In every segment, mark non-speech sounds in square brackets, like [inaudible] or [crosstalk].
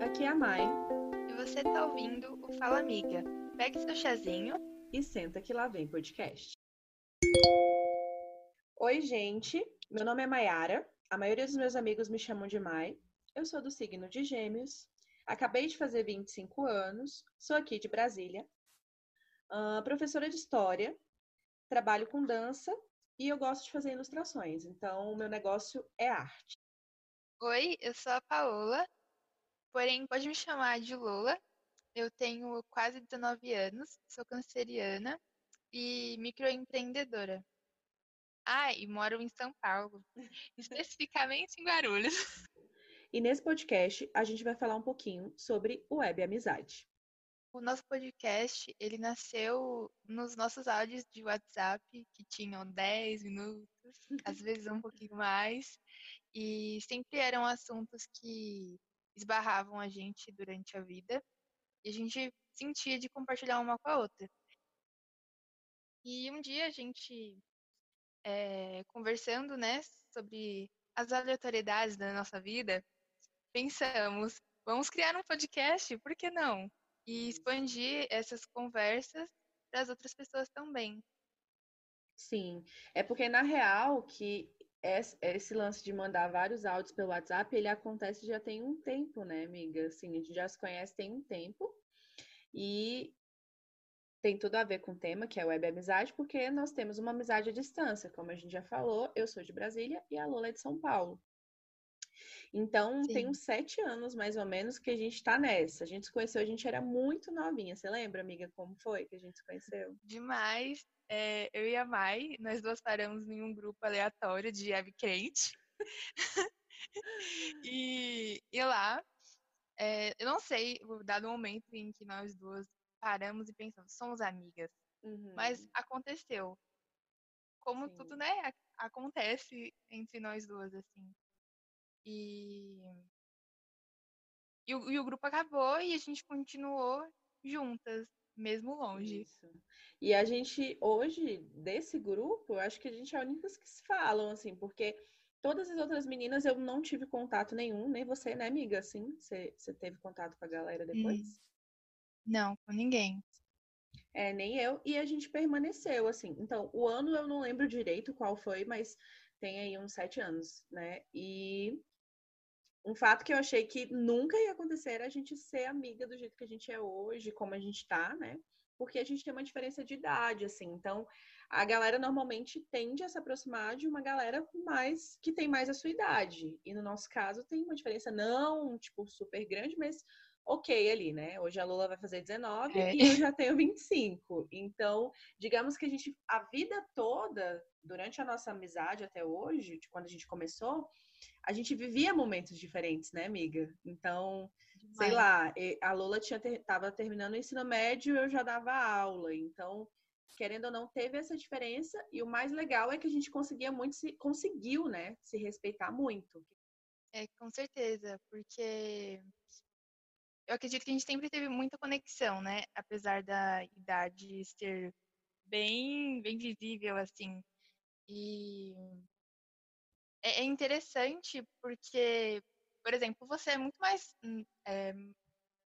aqui é a Mai. E você tá ouvindo o Fala Amiga. Pegue seu chazinho e senta que lá vem podcast. Oi, gente. Meu nome é Maiara. A maioria dos meus amigos me chamam de Mai. Eu sou do signo de Gêmeos. Acabei de fazer 25 anos. Sou aqui de Brasília. Uh, professora de História. Trabalho com dança e eu gosto de fazer ilustrações. Então, o meu negócio é arte. Oi, eu sou a Paola, porém pode me chamar de Lola. Eu tenho quase 19 anos, sou canceriana e microempreendedora. Ah, e moro em São Paulo, [laughs] especificamente em Guarulhos. E nesse podcast a gente vai falar um pouquinho sobre web amizade. O nosso podcast, ele nasceu nos nossos áudios de WhatsApp, que tinham 10 minutos, às vezes um pouquinho mais, e sempre eram assuntos que esbarravam a gente durante a vida e a gente sentia de compartilhar uma com a outra. E um dia a gente, é, conversando né, sobre as aleatoriedades da nossa vida, pensamos, vamos criar um podcast, por que não? E expandir essas conversas para as outras pessoas também. Sim, é porque na real que esse lance de mandar vários áudios pelo WhatsApp, ele acontece já tem um tempo, né, amiga? Assim, a gente já se conhece tem um tempo. E tem tudo a ver com o tema, que é web amizade, porque nós temos uma amizade à distância, como a gente já falou, eu sou de Brasília e a Lola é de São Paulo. Então, Sim. tem uns sete anos, mais ou menos, que a gente tá nessa. A gente se conheceu, a gente era muito novinha. Você lembra, amiga, como foi que a gente se conheceu? Demais é, eu e a Mai, nós duas paramos em um grupo aleatório de web crente. [laughs] e, e lá, é, eu não sei, dado o momento em que nós duas paramos e pensamos, somos amigas. Uhum. Mas aconteceu. Como Sim. tudo, né, acontece entre nós duas, assim. E, e, o, e o grupo acabou e a gente continuou juntas, mesmo longe. Isso. E a gente, hoje, desse grupo, eu acho que a gente é a única que se falam, assim, porque todas as outras meninas eu não tive contato nenhum, nem você, né, amiga? Assim, você, você teve contato com a galera depois? Hum. Não, com ninguém. É, nem eu. E a gente permaneceu, assim. Então, o ano eu não lembro direito qual foi, mas tem aí uns sete anos, né? E um fato que eu achei que nunca ia acontecer era a gente ser amiga do jeito que a gente é hoje, como a gente tá, né? porque a gente tem uma diferença de idade, assim. Então, a galera normalmente tende a se aproximar de uma galera mais que tem mais a sua idade. E no nosso caso tem uma diferença não, tipo, super grande, mas ok ali, né? Hoje a Lula vai fazer 19 é. e eu já tenho 25. Então, digamos que a gente, a vida toda, durante a nossa amizade até hoje, de quando a gente começou, a gente vivia momentos diferentes, né, amiga? Então, sei lá, a Lola tinha ter, tava terminando o ensino médio, eu já dava aula, então querendo ou não teve essa diferença e o mais legal é que a gente conseguia muito se conseguiu, né, se respeitar muito. É, com certeza, porque eu acredito que a gente sempre teve muita conexão, né, apesar da idade ser bem bem visível assim. E é, é interessante porque por exemplo, você é muito mais, é,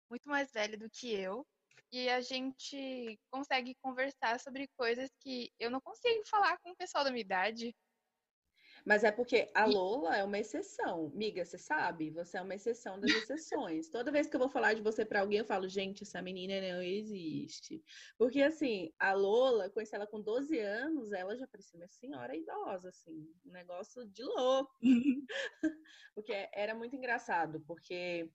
muito mais velho do que eu e a gente consegue conversar sobre coisas que eu não consigo falar com o pessoal da minha idade. Mas é porque a Lola é uma exceção. Miga, você sabe? Você é uma exceção das exceções. Toda vez que eu vou falar de você para alguém, eu falo, gente, essa menina não existe. Porque, assim, a Lola, conheci ela com 12 anos, ela já parecia uma senhora idosa, assim. Um negócio de louco. [laughs] porque era muito engraçado, porque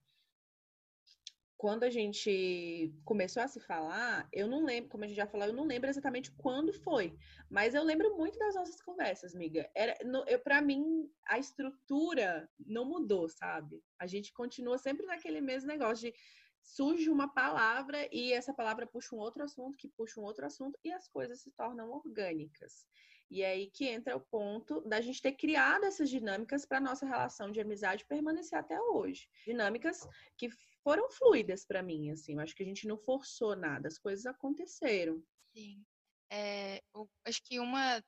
quando a gente começou a se falar, eu não lembro, como a gente já falou, eu não lembro exatamente quando foi, mas eu lembro muito das nossas conversas, amiga. Era, eu para mim a estrutura não mudou, sabe? A gente continua sempre naquele mesmo negócio de surge uma palavra e essa palavra puxa um outro assunto, que puxa um outro assunto e as coisas se tornam orgânicas. E é aí que entra o ponto da gente ter criado essas dinâmicas para nossa relação de amizade permanecer até hoje. Dinâmicas que foram fluidas para mim, assim. Eu acho que a gente não forçou nada, as coisas aconteceram. Sim. É, eu acho que uma,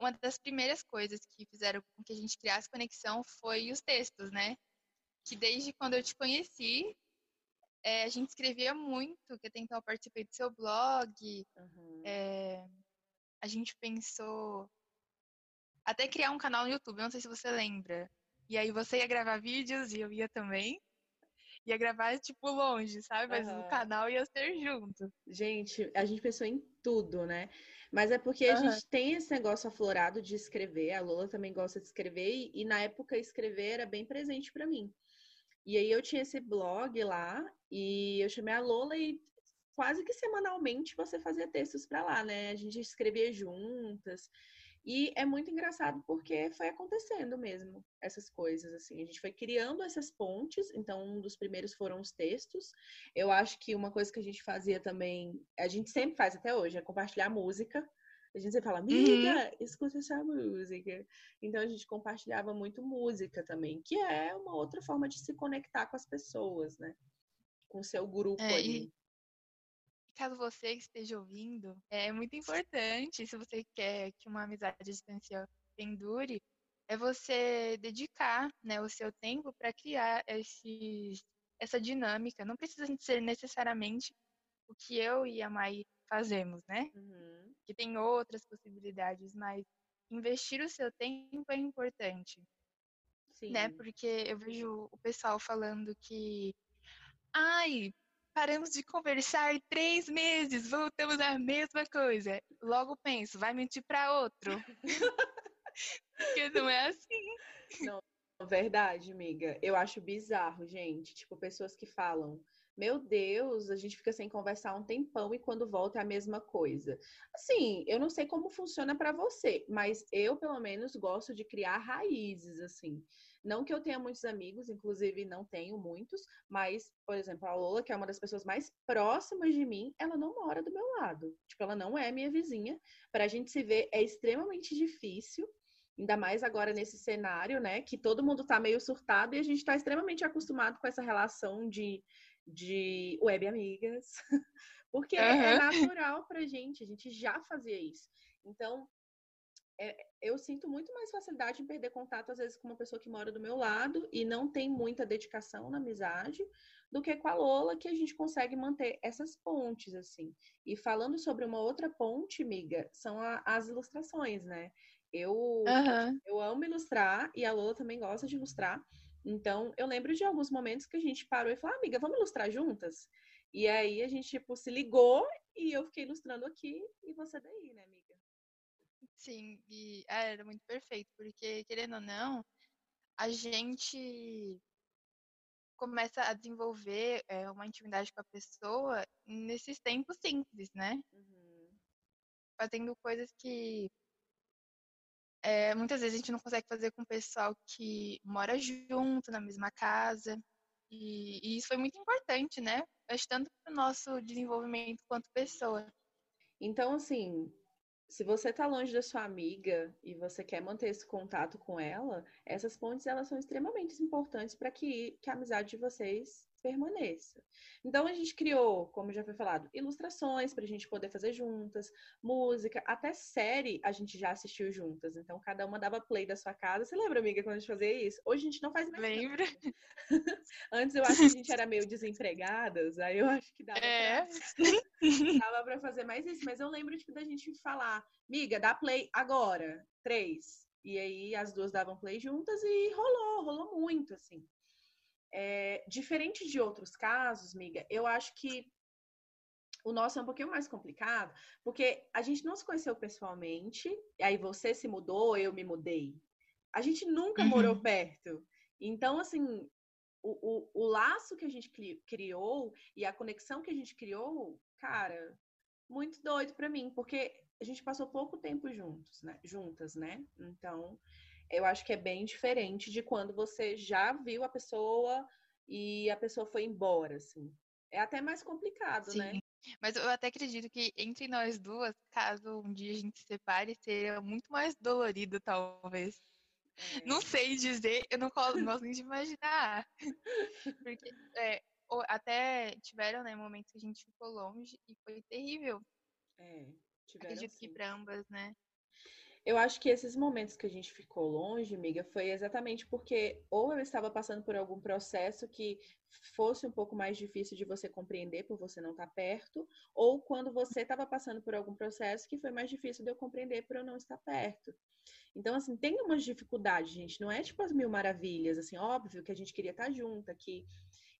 uma das primeiras coisas que fizeram com que a gente criasse conexão foi os textos, né? Que desde quando eu te conheci, é, a gente escrevia muito, que então eu participei do seu blog, Uhum. é, a gente pensou até criar um canal no YouTube, eu não sei se você lembra. E aí você ia gravar vídeos e eu ia também. Ia gravar, tipo, longe, sabe? Mas Aham. o canal ia ser junto. Gente, a gente pensou em tudo, né? Mas é porque a Aham. gente tem esse negócio aflorado de escrever. A Lola também gosta de escrever e, e na época escrever era bem presente pra mim. E aí eu tinha esse blog lá e eu chamei a Lola e quase que semanalmente você fazia textos pra lá, né? A gente escrevia juntas. E é muito engraçado porque foi acontecendo mesmo essas coisas assim. A gente foi criando essas pontes, então um dos primeiros foram os textos. Eu acho que uma coisa que a gente fazia também, a gente sempre faz até hoje, é compartilhar música. A gente sempre fala, amiga, escuta essa música. Então a gente compartilhava muito música também, que é uma outra forma de se conectar com as pessoas, né? Com o seu grupo É, ali. e caso você que esteja ouvindo, é muito importante, se você quer que uma amizade à distância pendure, é você dedicar, né, o seu tempo para criar esses, essa dinâmica. Não precisa ser necessariamente o que eu e a Mai fazemos, né? Uhum. Que tem outras possibilidades, mas investir o seu tempo é importante, Sim. né? Porque eu vejo o pessoal falando que, ai, paramos de conversar três meses, voltamos à mesma coisa. Logo penso, vai mentir para outro. [laughs] Porque não é assim. Verdade, amiga. Eu acho bizarro, gente. Tipo, pessoas que falam, meu Deus, a gente fica sem conversar um tempão e quando volta é a mesma coisa. Assim, eu não sei como funciona pra você, mas eu, pelo menos, gosto de criar raízes, assim. Não que eu tenha muitos amigos, inclusive não tenho muitos, mas, por exemplo, a Lola, que é uma das pessoas mais próximas de mim, ela não mora do meu lado. Tipo, ela não é minha vizinha. Pra gente se ver é extremamente difícil. Ainda mais agora nesse cenário, né? Que todo mundo tá meio surtado e a gente tá extremamente acostumado com essa relação de, de web amigas. [laughs] Porque é Aham. natural pra gente, a gente já fazia isso. Então, é- eu sinto muito mais facilidade em perder contato, às vezes, com uma pessoa que mora do meu lado e não tem muita dedicação na amizade, do que com a Lola, que a gente consegue manter essas pontes, assim. E falando sobre uma outra ponte, amiga, são a- as ilustrações, né? Eu, Aham. eu amo ilustrar e a Lola também gosta de ilustrar. Então, eu lembro de alguns momentos que a gente parou e falou, "Ah, amiga, vamos ilustrar juntas? E aí a gente, tipo, se ligou e eu fiquei ilustrando aqui e você daí, né, amiga? Sim, e ah, era muito perfeito, porque, querendo ou não, a gente começa a desenvolver é, uma intimidade com a pessoa nesses tempos simples, né? Uhum. Fazendo coisas que é, muitas vezes a gente não consegue fazer com o pessoal que mora junto, na mesma casa. E, e isso foi muito importante, né? Acho tanto para o nosso desenvolvimento quanto pessoa. Então, assim, se você tá longe da sua amiga e você quer manter esse contato com ela, essas pontes elas são extremamente importantes para que, que a amizade de vocês permaneça. Então a gente criou, como já foi falado, ilustrações para a gente poder fazer juntas, música, até série a gente já assistiu juntas. Então cada uma dava play da sua casa. Você lembra, amiga, quando a gente fazia isso? Hoje a gente não faz mais. Lembra? [laughs] Antes eu acho que a gente era meio desempregadas, aí eu acho que dava pra É. [laughs] Pra fazer mais isso, mas eu lembro tipo, da gente falar, miga, dá play agora, três. E aí as duas davam play juntas e rolou, rolou muito, assim. É, diferente de outros casos, miga, eu acho que o nosso é um pouquinho mais complicado, porque a gente não se conheceu pessoalmente, aí você se mudou, eu me mudei. A gente nunca Uhum. morou perto. Então, assim, o, o, o laço que a gente cri- criou e a conexão que a gente criou, cara, muito doido pra mim, porque a gente passou pouco tempo juntos, né? Juntas, né? Então, eu acho que é bem diferente de quando você já viu a pessoa e a pessoa foi embora, assim. É até mais complicado, né? Sim. Mas eu até acredito que entre nós duas, caso um dia a gente se separe, seria muito mais dolorido, talvez. É. Não sei dizer, eu não gosto nem de imaginar. [laughs] Porque é, até tiveram, né, momentos que a gente ficou longe e foi terrível. É, tiveram Acredito que sim. para ambas, né? Eu acho que esses momentos que a gente ficou longe, amiga, foi exatamente porque ou eu estava passando por algum processo que fosse um pouco mais difícil de você compreender por você não estar perto, ou quando você estava passando por algum processo que foi mais difícil de eu compreender por eu não estar perto. Então, assim, tem umas dificuldades, gente. Não é tipo as mil maravilhas, assim, óbvio que a gente queria estar junto, que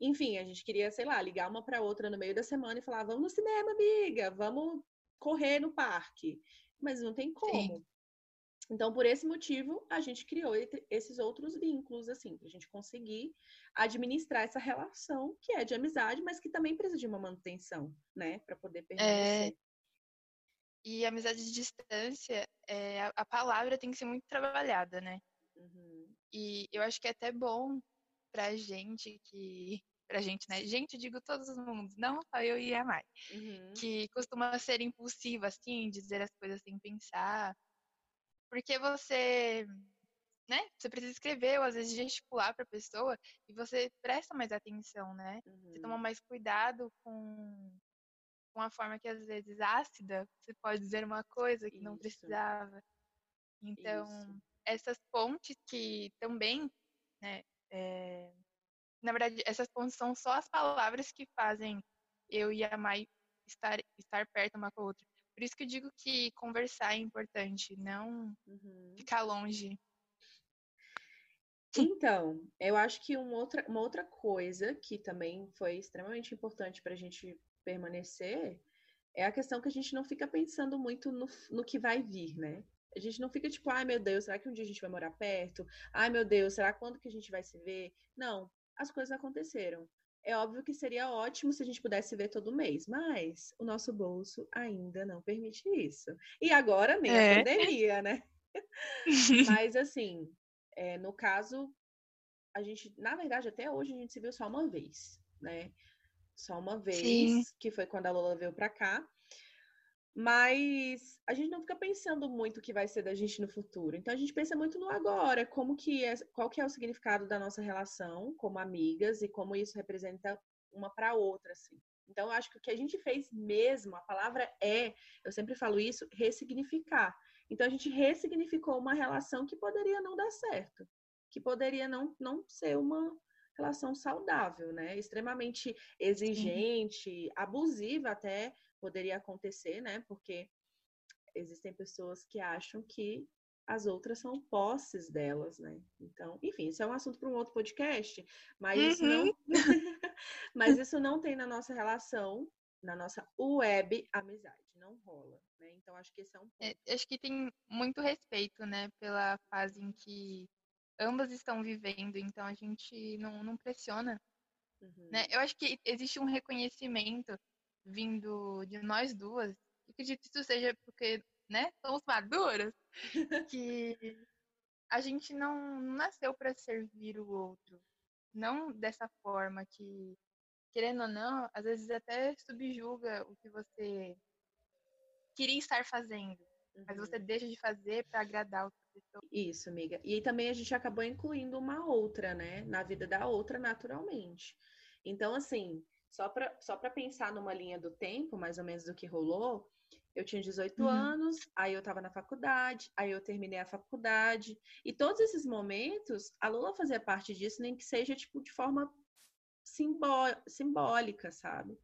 enfim, a gente queria, sei lá, ligar uma para outra no meio da semana e falar: vamos no cinema, amiga, vamos correr no parque. Mas não tem como. Sim. Então, por esse motivo, a gente criou esses outros vínculos, assim, para a gente conseguir administrar essa relação que é de amizade, mas que também precisa de uma manutenção, né, para poder permanecer. É... E amizade de distância, é, a palavra tem que ser muito trabalhada, né? Uhum. E eu acho que é até bom pra gente que. Pra gente, né? Gente, digo todos os mundos, não só eu e a Mai. Uhum. Que costuma ser impulsiva, assim, dizer as coisas sem pensar. Porque você. Né? Você precisa escrever ou às vezes gesticular para a pessoa e você presta mais atenção, né? Uhum. Você toma uhum. mais cuidado com, com a forma que às vezes ácida, você pode dizer uma coisa que Isso. não precisava. Então, Isso. essas pontes que também, né, é... Na verdade, essas pontes são só as palavras que fazem eu e a Mai estar, estar perto uma com a outra. Por isso que eu digo que conversar é importante, não uhum. ficar longe. Então, eu acho que uma outra, uma outra coisa que também foi extremamente importante para a gente permanecer é a questão que a gente não fica pensando muito no, no que vai vir, né? A gente não fica tipo, ai meu Deus, será que um dia a gente vai morar perto? Ai meu Deus, será quando que a gente vai se ver? Não, as coisas aconteceram. É óbvio que seria ótimo se a gente pudesse ver todo mês, mas o nosso bolso ainda não permite isso. E agora nem é. a pandemia, né? [laughs] mas assim, é, no caso, a gente, na verdade, até hoje a gente se viu só uma vez, né? Só uma vez, Sim. que foi quando a Lola veio pra cá. Mas a gente não fica pensando muito o que vai ser da gente no futuro. Então a gente pensa muito no agora, como que é, qual que é o significado da nossa relação como amigas e como isso representa uma para outra, assim. Então eu acho que o que a gente fez mesmo, a palavra é, eu sempre falo isso, ressignificar. Então a gente ressignificou uma relação que poderia não dar certo, que poderia não, não ser uma relação saudável, né? Extremamente exigente, Sim. abusiva até poderia acontecer, né? Porque existem pessoas que acham que as outras são posses delas, né? Então, enfim, isso é um assunto para um outro podcast, mas uhum. isso não [laughs] mas isso não tem na nossa relação, na nossa web amizade, não rola, né? Então acho que esse é um é, ponto. É, acho que tem muito respeito, né, pela fase em que ambas estão vivendo, então a gente não, não pressiona. Uhum. Né? Eu acho que existe um reconhecimento vindo de nós duas, eu acredito que isso seja porque, né, somos maduras, [laughs] que a gente não nasceu para servir o outro. Não dessa forma que, querendo ou não, às vezes até subjuga o que você queria estar fazendo. Uhum. Mas você uhum. deixa de fazer para agradar outra pessoa. Isso, amiga. E também a gente acabou incluindo uma outra, né? Na vida da outra naturalmente. Então, assim, só para só pensar numa linha do tempo, mais ou menos do que rolou, eu tinha 18 uhum. anos, aí eu estava na faculdade, aí eu terminei a faculdade. E todos esses momentos, a Lula fazia parte disso, nem que seja tipo de forma simbó simbólica, sabe?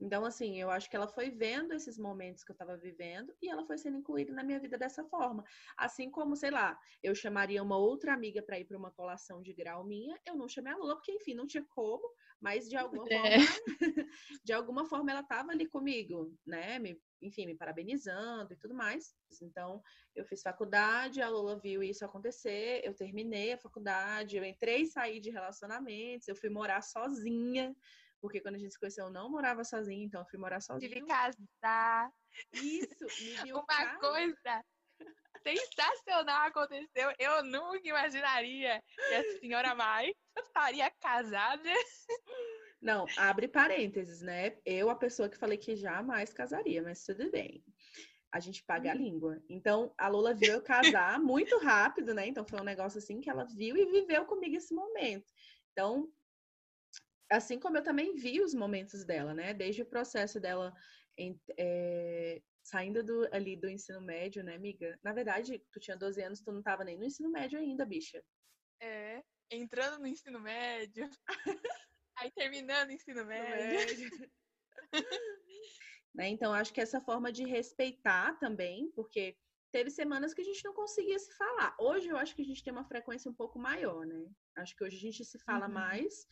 Então, assim, eu acho que ela foi vendo esses momentos que eu estava vivendo e ela foi sendo incluída na minha vida dessa forma. Assim como, sei lá, eu chamaria uma outra amiga para ir para uma colação de grau minha, eu não chamei a Lula, porque, enfim, não tinha como, mas de alguma é. forma, [laughs] de alguma forma ela estava ali comigo, né? Me, enfim, me parabenizando e tudo mais. Então, eu fiz faculdade, a Lula viu isso acontecer, eu terminei a faculdade, eu entrei e saí de relacionamentos, eu fui morar sozinha porque quando a gente se conheceu, eu não morava sozinha, então eu fui morar sozinha. Tive casar. Isso, me [laughs] viu Uma coisa sensacional aconteceu. Eu nunca imaginaria que a senhora Mai estaria casada. Não, abre parênteses, né? Eu, a pessoa que falei que jamais casaria, mas tudo bem. A gente paga a hum. língua. Então, a Lula viu eu casar [laughs] muito rápido, né? Então, foi um negócio assim que ela viu e viveu comigo esse momento. Então, assim como eu também vi os momentos dela, né? Desde o processo dela é, saindo do, ali do ensino médio, né, amiga? Na verdade, tu tinha 12 anos, tu não tava nem no ensino médio ainda, bicha. É, entrando no ensino médio. [laughs] aí terminando o ensino médio. médio. [laughs] né? Então, acho que essa forma de respeitar também, porque teve semanas que a gente não conseguia se falar. Hoje eu acho que a gente tem uma frequência um pouco maior, né? Acho que hoje a gente se fala uhum. mais.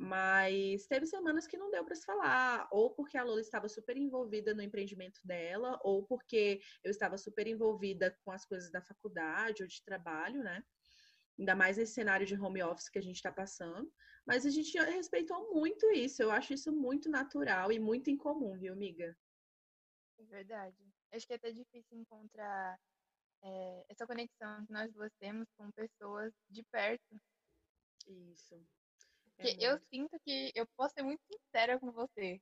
Mas teve semanas que não deu para se falar, ou porque a Lola estava super envolvida no empreendimento dela, ou porque eu estava super envolvida com as coisas da faculdade ou de trabalho, né? Ainda mais nesse cenário de home office que a gente está passando. Mas a gente respeitou muito isso. Eu acho isso muito natural e muito incomum, viu, amiga? É verdade. Acho que é até difícil encontrar é, essa conexão que nós duas temos com pessoas de perto. Isso. Porque é eu sinto que eu posso ser muito sincera com você.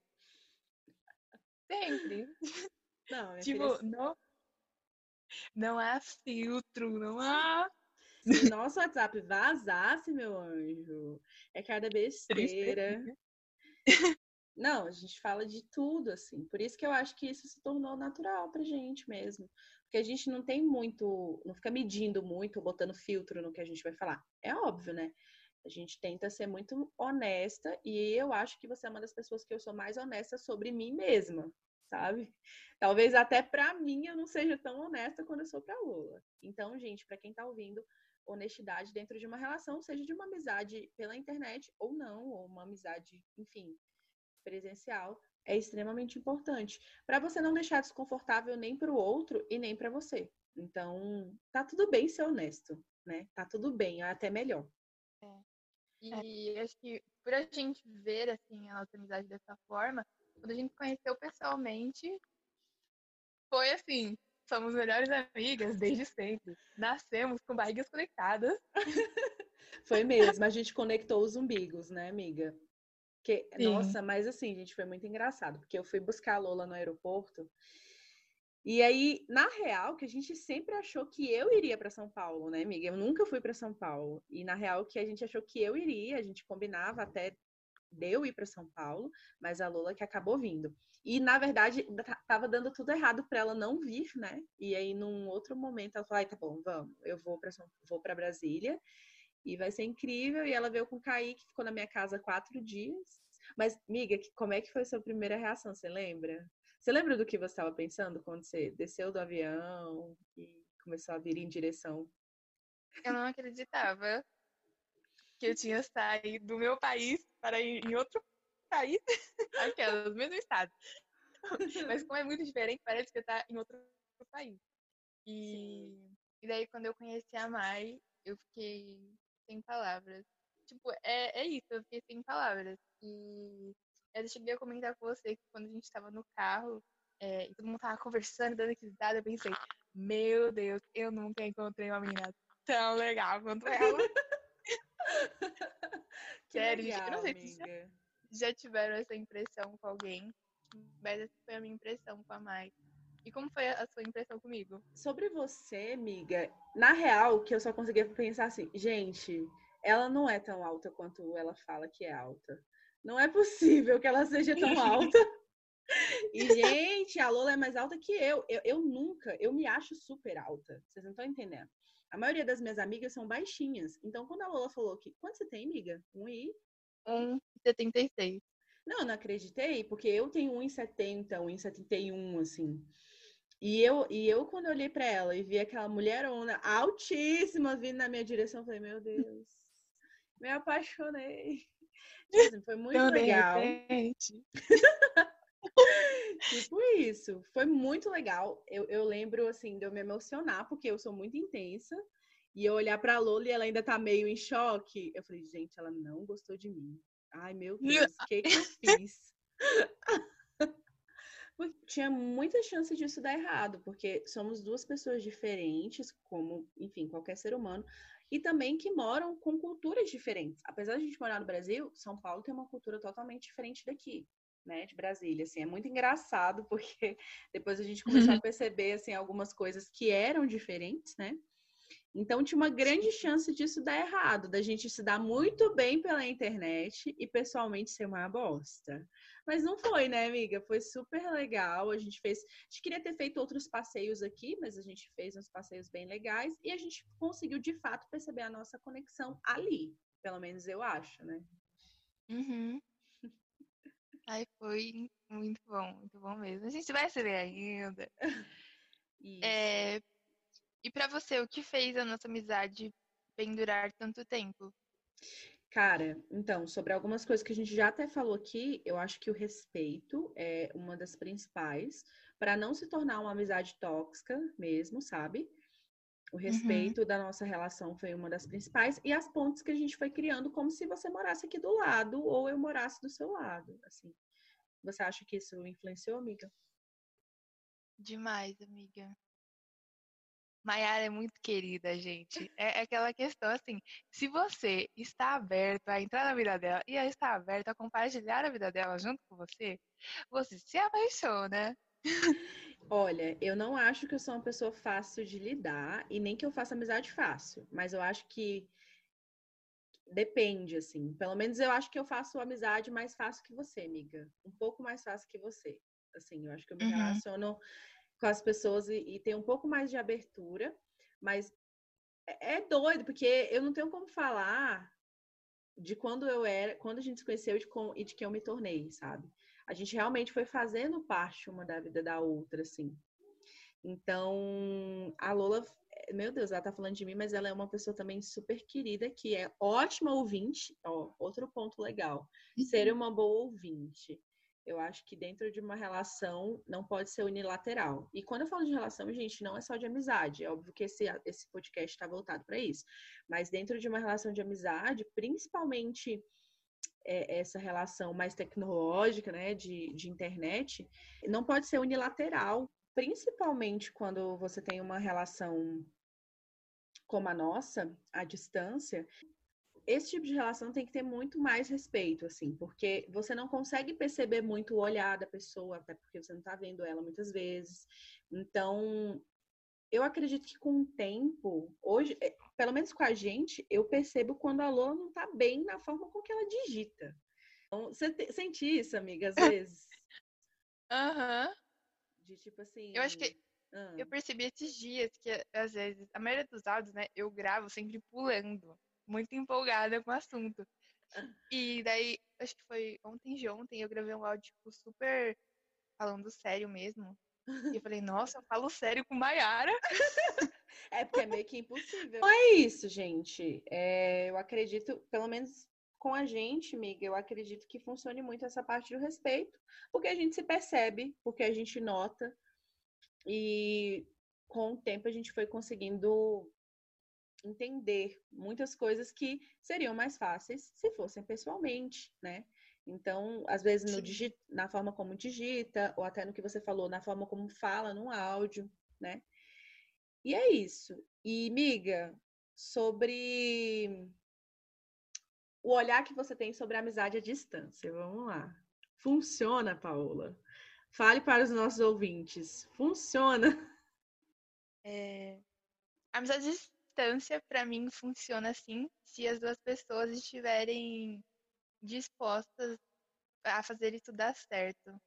Sempre. [laughs] Não, tipo, não, não há filtro, não há. Se nosso WhatsApp vazasse, meu anjo, é cada besteira. Não, a gente fala de tudo, assim. Por isso que eu acho que isso se tornou natural pra gente mesmo. Porque a gente não tem muito, não fica medindo muito, botando filtro no que a gente vai falar. É óbvio, né? A gente tenta ser muito honesta e eu acho que você é uma das pessoas que eu sou mais honesta sobre mim mesma, sabe? Talvez até para mim eu não seja tão honesta quando eu sou para Lula. Então, gente, para quem tá ouvindo, honestidade dentro de uma relação, seja de uma amizade pela internet ou não, ou uma amizade, enfim, presencial, é extremamente importante para você não deixar desconfortável nem para o outro e nem para você. Então, tá tudo bem ser honesto, né? Tá tudo bem, é até melhor. É. E acho que por a gente ver assim a nossa amizade dessa forma, quando a gente conheceu pessoalmente, foi assim, somos melhores amigas desde sempre. Nascemos com barrigas conectadas. [laughs] foi mesmo, a gente conectou os umbigos, né, amiga? Que, nossa, mas assim, gente, foi muito engraçado, porque eu fui buscar a Lola no aeroporto e aí, na real, que a gente sempre achou que eu iria para São Paulo, né, amiga? Eu nunca fui para São Paulo. E na real, que a gente achou que eu iria, a gente combinava até de eu ir para São Paulo, mas a Lola que acabou vindo. E na verdade, tava dando tudo errado para ela não vir, né? E aí num outro momento ela falou: "Ai, tá bom, vamos. Eu vou para vou para Brasília e vai ser incrível". E ela veio com o Kaique, ficou na minha casa quatro dias. Mas, miga, como é que foi a sua primeira reação? Você lembra? Você lembra do que você estava pensando quando você desceu do avião e começou a vir em direção? Eu não acreditava que eu tinha saído do meu país para ir em outro país, [laughs] aquela, no mesmo estado. [laughs] Mas como é muito diferente, parece que eu tá em outro país. E, e daí quando eu conheci a Mai, eu fiquei sem palavras. Tipo, é, é isso, eu fiquei sem palavras. E eu cheguei a comentar com você que quando a gente estava no carro é, e todo mundo tava conversando, dando risada, eu pensei, meu Deus, eu nunca encontrei uma menina tão legal quanto ela. [laughs] Sério, legal, eu não sei se já, já tiveram essa impressão com alguém, mas essa foi a minha impressão com a Mai. E como foi a sua impressão comigo? Sobre você, amiga, na real, que eu só conseguia pensar assim, gente, ela não é tão alta quanto ela fala que é alta. Não é possível que ela seja tão alta. [laughs] E, gente, a Lola é mais alta que eu. eu. Eu nunca, eu me acho super alta. Vocês não estão entendendo. A maioria das minhas amigas são baixinhas. Então, quando a Lola falou que. Quanto você tem, amiga? Um e. 1,76. Não, eu não acreditei, porque eu tenho 1,70, 1,71, assim. E eu, e eu, quando eu olhei para ela e vi aquela mulherona altíssima vindo na minha direção, falei, meu Deus, me apaixonei. Assim, foi muito Então, legal. [laughs] tipo isso. Foi muito legal. Eu, eu lembro, assim, de eu me emocionar, porque eu sou muito intensa. E eu olhar pra Lola e ela ainda tá meio em choque. Eu falei, gente, ela não gostou de mim. Ai, meu Deus, o que, que eu fiz? [laughs] Tinha muita chance disso dar errado, porque somos duas pessoas diferentes, como, enfim, qualquer ser humano e também que moram com culturas diferentes. Apesar de a gente morar no Brasil, São Paulo tem uma cultura totalmente diferente daqui, né, de Brasília, assim, é muito engraçado [laughs] porque depois a gente começou a [laughs] perceber assim algumas coisas que eram diferentes, né? Então tinha uma grande chance disso dar errado, da gente se dar muito bem pela internet e pessoalmente ser uma bosta. Mas não foi, né, amiga? Foi super legal. A gente fez. A gente queria ter feito outros passeios aqui, mas a gente fez uns passeios bem legais e a gente conseguiu de fato perceber a nossa conexão ali. Pelo menos eu acho, né? Uhum. [laughs] Aí foi muito bom, muito bom mesmo. A gente vai se ver ainda. É, e para você, o que fez a nossa amizade pendurar tanto tempo? Cara, então, sobre algumas coisas que a gente já até falou aqui, eu acho que o respeito é uma das principais para não se tornar uma amizade tóxica mesmo, sabe? O uhum. respeito uhum. da nossa relação foi uma das principais e as pontes que a gente foi criando como se você morasse aqui do lado ou eu morasse do seu lado, assim. Você acha que isso influenciou, amiga? Demais, amiga. Maiara é muito querida, gente. É, é aquela questão assim, se você está aberto a entrar na vida dela e ela está aberta a compartilhar a vida dela junto com você, você se apaixona. Olha, eu não acho que eu sou uma pessoa fácil de lidar e nem que eu faça amizade fácil, mas eu acho que depende, assim. Pelo menos eu acho que eu faço amizade mais fácil que você, amiga. Um pouco mais fácil que você. Assim, eu acho que eu me uhum. relaciono com as pessoas e, e ter um pouco mais de abertura, mas é, é doido, porque eu não tenho como falar de quando eu era, quando a gente se conheceu e de, com, e de quem eu me tornei, sabe? A gente realmente foi fazendo parte uma da vida da outra, assim. Então, a Lola, meu Deus, ela tá falando de mim, mas ela é uma pessoa também super querida, que é ótima ouvinte. Ó, outro ponto legal. Ser uhum. uma boa ouvinte. Eu acho que dentro de uma relação não pode ser unilateral. E quando eu falo de relação, gente, não é só de amizade. É óbvio que esse, esse podcast está voltado para isso. Mas dentro de uma relação de amizade, principalmente é, essa relação mais tecnológica, né, de, de internet, não pode ser unilateral. Principalmente quando você tem uma relação como a nossa, à distância, esse tipo de relação tem que ter muito mais respeito, assim, porque você não consegue perceber muito o olhar da pessoa, até porque você não tá vendo ela muitas vezes. Então, eu acredito que com o tempo, hoje, é, pelo menos com a gente, eu percebo quando a Lola não tá bem na forma com que ela digita. Então, você te, sente isso, amiga, às [laughs] vezes? Aham. Uhum. De tipo assim. Eu acho que. Eu percebi esses dias que, às vezes, a maioria dos áudios, né, eu gravo sempre pulando muito empolgada com o assunto. E daí, acho que foi ontem de ontem, eu gravei um áudio tipo, super falando sério mesmo. E eu falei, nossa, eu falo sério com Maiara. [laughs] É porque é meio que impossível. Não é isso, gente. É, eu acredito, pelo menos com a gente, amiga, eu acredito que funcione muito essa parte do respeito, porque a gente se percebe, porque a gente nota. E com o tempo a gente foi conseguindo entender muitas coisas que seriam mais fáceis se fossem pessoalmente, né? Então, às vezes no digi na forma como digita, ou até no que você falou, na forma como fala no áudio, né? E é isso. E, miga, sobre o olhar que você tem sobre a amizade à distância. Vamos lá. Funciona, Paola? Fale para os nossos ouvintes. Funciona? É... Amizade distância, para mim, funciona assim se as duas pessoas estiverem dispostas a fazer isso dar certo.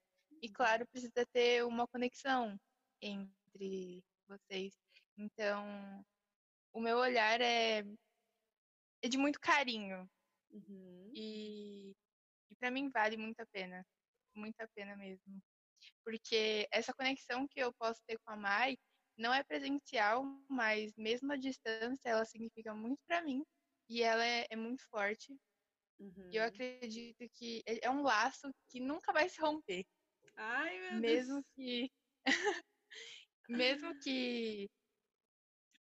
E, uhum. claro, precisa ter uma conexão entre vocês. Então, o meu olhar é, é de muito carinho. Uhum. E, e para mim vale muito a pena. Muito a pena mesmo. Porque essa conexão que eu posso ter com a Mai não é presencial, mas mesmo a distância, ela significa muito para mim e ela é, é muito forte. Uhum. E eu uhum. acredito que é, é um laço que nunca vai [laughs] se romper. Ai, meu mesmo Deus. que [laughs] mesmo que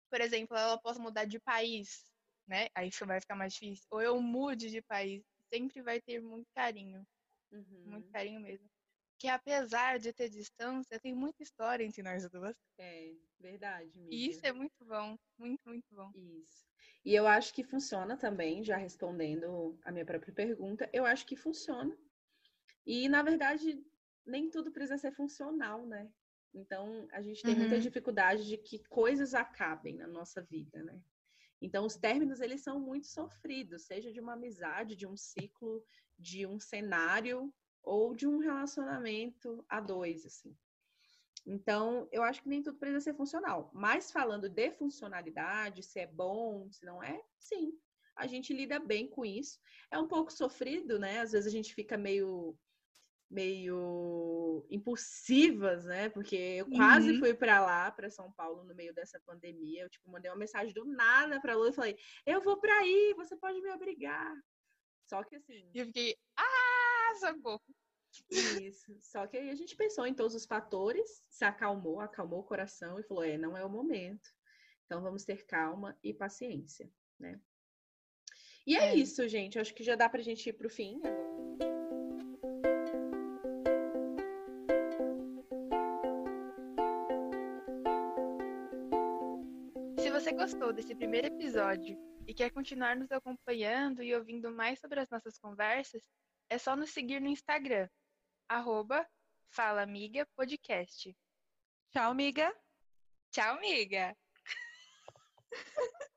por exemplo, ela possa mudar de país, né? Aí isso vai ficar mais difícil. Ou eu mude de país, sempre vai ter muito carinho. Uhum. Muito carinho mesmo que apesar de ter distância, tem muita história entre nós duas. É, verdade. Amiga. E isso é muito bom, muito, muito bom. Isso. E eu acho que funciona também, já respondendo a minha própria pergunta, eu acho que funciona. E, na verdade, nem tudo precisa ser funcional, né? Então, a gente tem uhum. muita dificuldade de que coisas acabem na nossa vida, né? Então, os términos, eles são muito sofridos, seja de uma amizade, de um ciclo, de um cenário ou de um relacionamento a dois, assim. Então, eu acho que nem tudo precisa ser funcional. Mas falando de funcionalidade, se é bom, se não é, sim. A gente lida bem com isso. É um pouco sofrido, né? Às vezes a gente fica meio meio impulsivas, né? Porque eu quase uhum. fui para lá, para São Paulo, no meio dessa pandemia. Eu tipo mandei uma mensagem do nada para Lu e falei: "Eu vou para aí, você pode me abrigar". Só que assim, eu fiquei: "Ah, socorro". Isso. Só que aí a gente pensou em todos os fatores, se acalmou, acalmou o coração e falou: "É, não é o momento. Então vamos ter calma e paciência, né?" E é, é. isso, gente. Acho que já dá pra gente ir pro fim agora. gostou desse primeiro episódio e quer continuar nos acompanhando e ouvindo mais sobre as nossas conversas, é só nos seguir no Instagram, arroba Fala Amiga Podcast. Tchau, amiga. Tchau, amiga. [laughs]